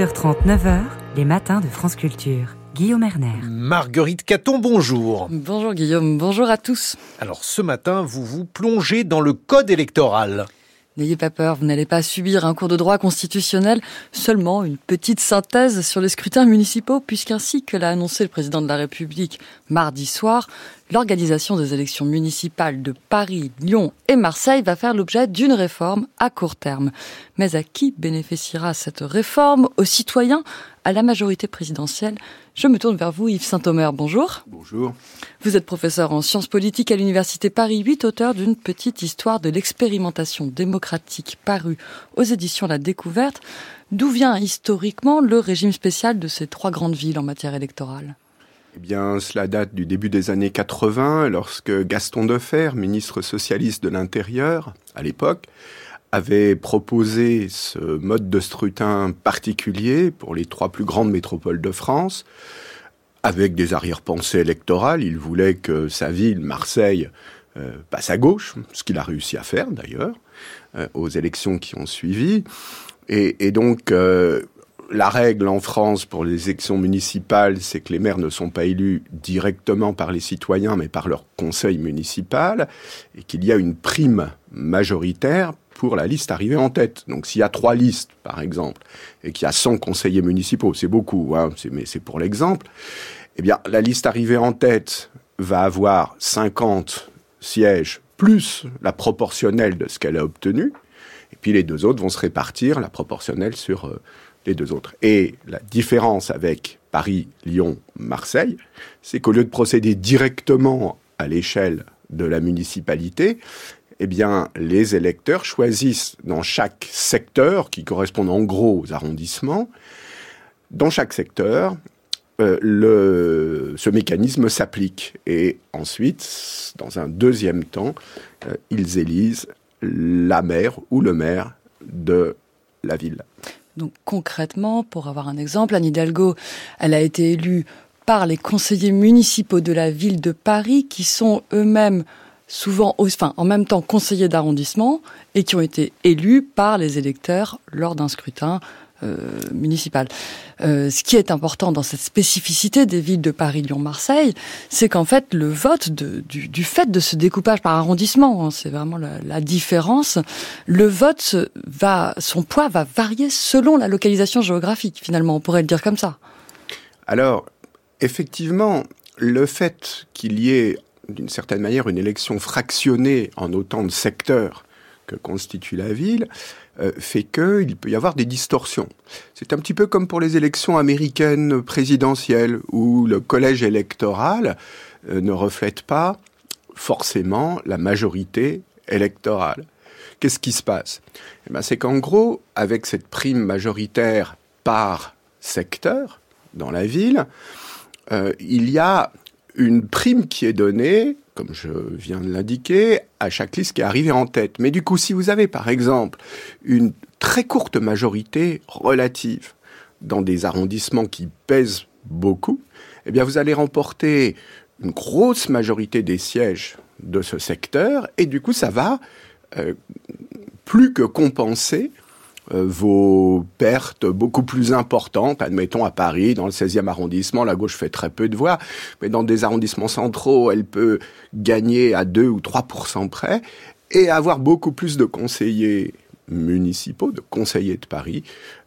h 9h, les matins de France Culture. Guillaume Erner. Marguerite Caton, bonjour. Bonjour Guillaume, bonjour à tous. Alors ce matin, vous vous plongez dans le code électoral. N'ayez pas peur, vous n'allez pas subir un cours de droit constitutionnel, seulement une petite synthèse sur les scrutins municipaux, puisqu'ainsi que l'a annoncé le président de la République mardi soir, l'organisation des élections municipales de Paris, Lyon et Marseille va faire l'objet d'une réforme à court terme. Mais à qui bénéficiera cette réforme? Aux citoyens? À la majorité présidentielle? Je me tourne vers vous, Yves Saint-Omer. Bonjour. Bonjour. Vous êtes professeur en sciences politiques à l'Université Paris 8, auteur d'une petite histoire de l'expérimentation démocratique parue aux éditions La Découverte. D'où vient historiquement le régime spécial de ces trois grandes villes en matière électorale? Eh bien, cela date du début des années 80, lorsque Gaston Defer, ministre socialiste de l'Intérieur, à l'époque, avait proposé ce mode de scrutin particulier pour les trois plus grandes métropoles de France, avec des arrière-pensées électorales. Il voulait que sa ville, Marseille, euh, passe à gauche, ce qu'il a réussi à faire d'ailleurs, euh, aux élections qui ont suivi. Et, donc, euh, la règle en France pour les élections municipales, c'est que les maires ne sont pas élus directement par les citoyens, mais par leur conseil municipal, et qu'il y a une prime majoritaire pour la liste arrivée en tête. Donc s'il y a trois listes, par exemple, et qu'il y a 100 conseillers municipaux, c'est beaucoup, hein, mais c'est pour l'exemple, eh bien la liste arrivée en tête va avoir 50 sièges plus la proportionnelle de ce qu'elle a obtenu, et puis les deux autres vont se répartir la proportionnelle sur euh, deux autres. Et la différence avec Paris, Lyon, Marseille, c'est qu'au lieu de procéder directement à l'échelle de la municipalité, eh bien, les électeurs choisissent dans chaque secteur, qui correspond en gros aux arrondissements, dans chaque secteur, euh, ce mécanisme s'applique. Et ensuite, dans un deuxième temps, euh, ils élisent la maire ou le maire de la ville. Donc concrètement, pour avoir un exemple, Anne Hidalgo, elle a été élue par les conseillers municipaux de la ville de Paris qui sont eux-mêmes souvent, enfin, en même temps conseillers d'arrondissement et qui ont été élus par les électeurs lors d'un scrutin euh, municipal. Euh, ce qui est important dans cette spécificité des villes de Paris, Lyon, Marseille, c'est qu'en fait le vote du, fait de ce découpage par arrondissement, hein, c'est vraiment la, la, différence. Le vote va, son poids va varier selon la localisation géographique. Finalement, on pourrait le dire comme ça. Alors, effectivement, le fait qu'il y ait d'une certaine manière une élection fractionnée en autant de secteurs que constitue la ville, euh, fait qu'il peut y avoir des distorsions. C'est un petit peu comme pour les élections américaines présidentielles, où le collège électoral euh, ne reflète pas forcément la majorité électorale. Qu'est-ce qui se passe? Eh ben, C'est qu'en gros, avec cette prime majoritaire par secteur dans la ville, euh, il y a une prime qui est donnée, comme je viens de l'indiquer, à chaque liste qui est arrivée en tête. Mais du coup, si vous avez par exemple une très courte majorité relative dans des arrondissements qui pèsent beaucoup, eh bien vous allez remporter une grosse majorité des sièges de ce secteur et du coup ça va euh, plus que compenser vos pertes beaucoup plus importantes. Admettons à Paris, dans le 16e arrondissement, la gauche fait très peu de voix, mais dans des arrondissements centraux, elle peut gagner à 2 ou 3% près et avoir beaucoup plus de conseillers municipaux, de conseillers de Paris,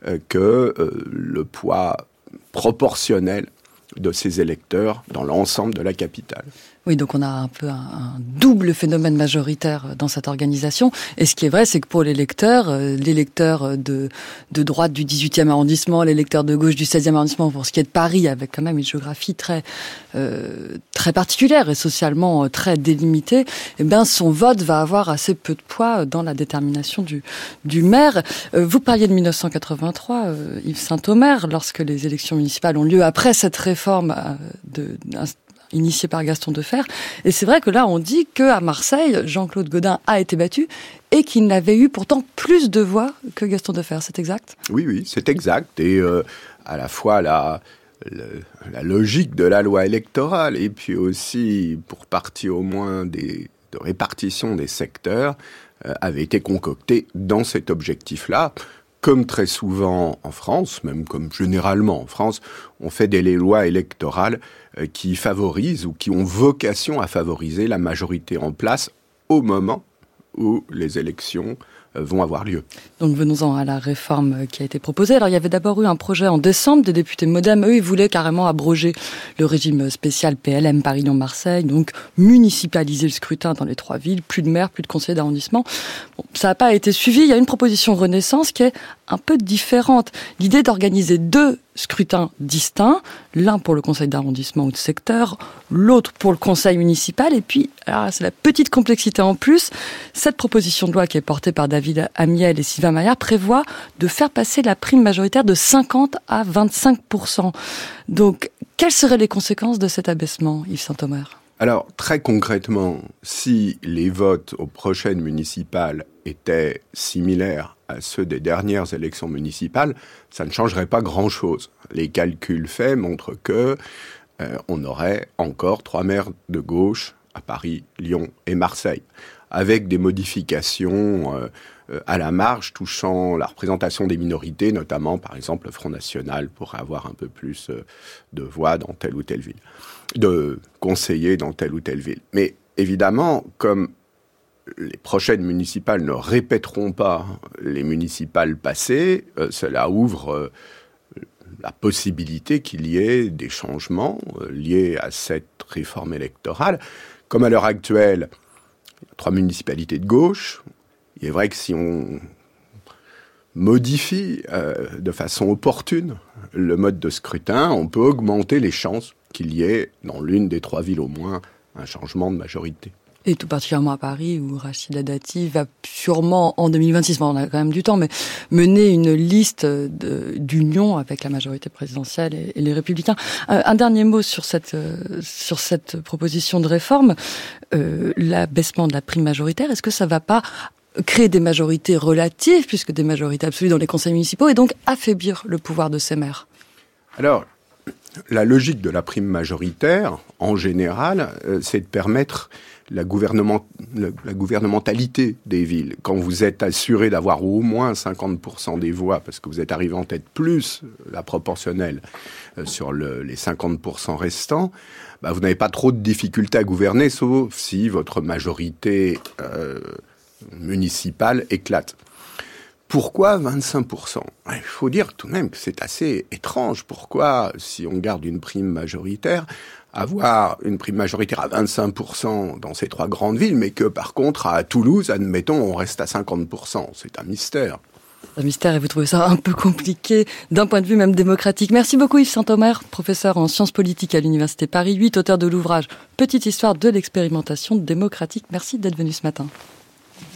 euh, que euh, le poids proportionnel de ses électeurs dans l'ensemble de la capitale. Oui, donc on a un peu un, double phénomène majoritaire dans cette organisation. Et ce qui est vrai, c'est que pour les lecteurs, euh, les lecteurs de, de droite du 18e arrondissement, les lecteurs de gauche du 16e arrondissement, pour ce qui est de Paris, avec quand même une géographie très euh, très particulière et socialement euh, très délimitée, eh bien son vote va avoir assez peu de poids dans la détermination du maire. vous parliez de 1983, Yves Saint-Omer, lorsque les élections municipales ont lieu après cette réforme de, initié par Gaston Defer. Et c'est vrai que là, on dit que à Marseille, Jean-Claude Godin a été battu et qu'il n'avait eu pourtant plus de voix que Gaston Defer. C'est exact? Oui, oui, c'est exact. Et euh, à la fois la, la, logique de la loi électorale et puis aussi, pour partie au moins des, de répartition des secteurs, euh, avait été concoctée dans cet objectif-là comme très souvent en France, même comme généralement en France, on fait des lois électorales euh, qui favorisent ou qui ont vocation à favoriser la majorité en place au moment où les élections vont avoir lieu. Donc venons-en à la réforme qui a été proposée. Alors il y avait d'abord eu un projet en décembre des députés Modem. Eux, ils voulaient carrément abroger le régime spécial PLM Paris-Lyon-Marseille, donc municipaliser le scrutin dans les trois villes, plus de maires, plus de conseillers d'arrondissement. Bon, ça n'a pas été suivi. Il y a une proposition Renaissance qui est un peu différente. L'idée d'organiser deux scrutins distincts, l'un pour le conseil d'arrondissement ou de secteur, l'autre pour le conseil municipal, et puis, c'est la petite complexité en plus, cette proposition de loi qui est portée par David Amiel et Sylvain Maillard prévoit de faire passer la prime majoritaire de 50 à 25%. Donc, quelles seraient les conséquences de cet abaissement, Yves Saint-Omer? Alors, très concrètement, si les votes aux prochaines municipales étaient similaires à ceux des dernières élections municipales, ça ne changerait pas grand-chose. Les calculs faits montrent que euh, on aurait encore trois maires de gauche à Paris, Lyon et Marseille, avec des modifications euh, euh, à la marge touchant la représentation des minorités, notamment par exemple le Front National pourrait avoir un peu plus de voix dans telle ou telle ville de conseiller dans telle ou telle ville. Mais évidemment, comme les prochaines municipales ne répéteront pas les municipales passées, euh, cela ouvre euh, la possibilité qu'il y ait des changements euh, liés à cette réforme électorale. Comme à l'heure actuelle, il y a trois municipalités de gauche. Il est vrai que si on modifie de façon opportune le mode de scrutin, on peut augmenter les chances qu'il y ait, dans l'une des trois villes au moins, un changement de majorité. Et tout particulièrement à Paris, où Rachida Dati va sûrement, en 2026, on a quand même du temps, mais mener une liste d'union avec la majorité présidentielle et, les républicains. Un, dernier mot sur cette, euh, sur cette proposition de réforme. Euh, L'abaissement de la prime majoritaire, est-ce que ça va pas créer des majorités relatives, puisque des majorités absolues dans les conseils municipaux, et donc affaiblir le pouvoir de ces maires? Alors, la logique de la prime majoritaire, en général, euh, c'est de permettre la, gouvernementalité des villes. Quand vous êtes assuré d'avoir au moins 50% des voix, parce que vous êtes arrivé en tête plus la proportionnelle euh, sur les 50% restants, bah, vous n'avez pas trop de difficultés à gouverner, sauf si votre majorité euh, municipale éclate. Pourquoi 25% Il faut dire tout de même que c'est assez étrange. Pourquoi, si on garde une prime majoritaire, avoir une prime majoritaire à 25% dans ces trois grandes villes, mais que par contre à Toulouse, admettons, on reste à 50%. C'est un mystère. Un mystère et vous trouvez ça un peu compliqué d'un point de vue même démocratique. Merci beaucoup Yves Saint-Omer, professeur en sciences politiques à l'Université Paris 8, auteur de l'ouvrage Petite histoire de l'expérimentation démocratique. Merci d'être venu ce matin.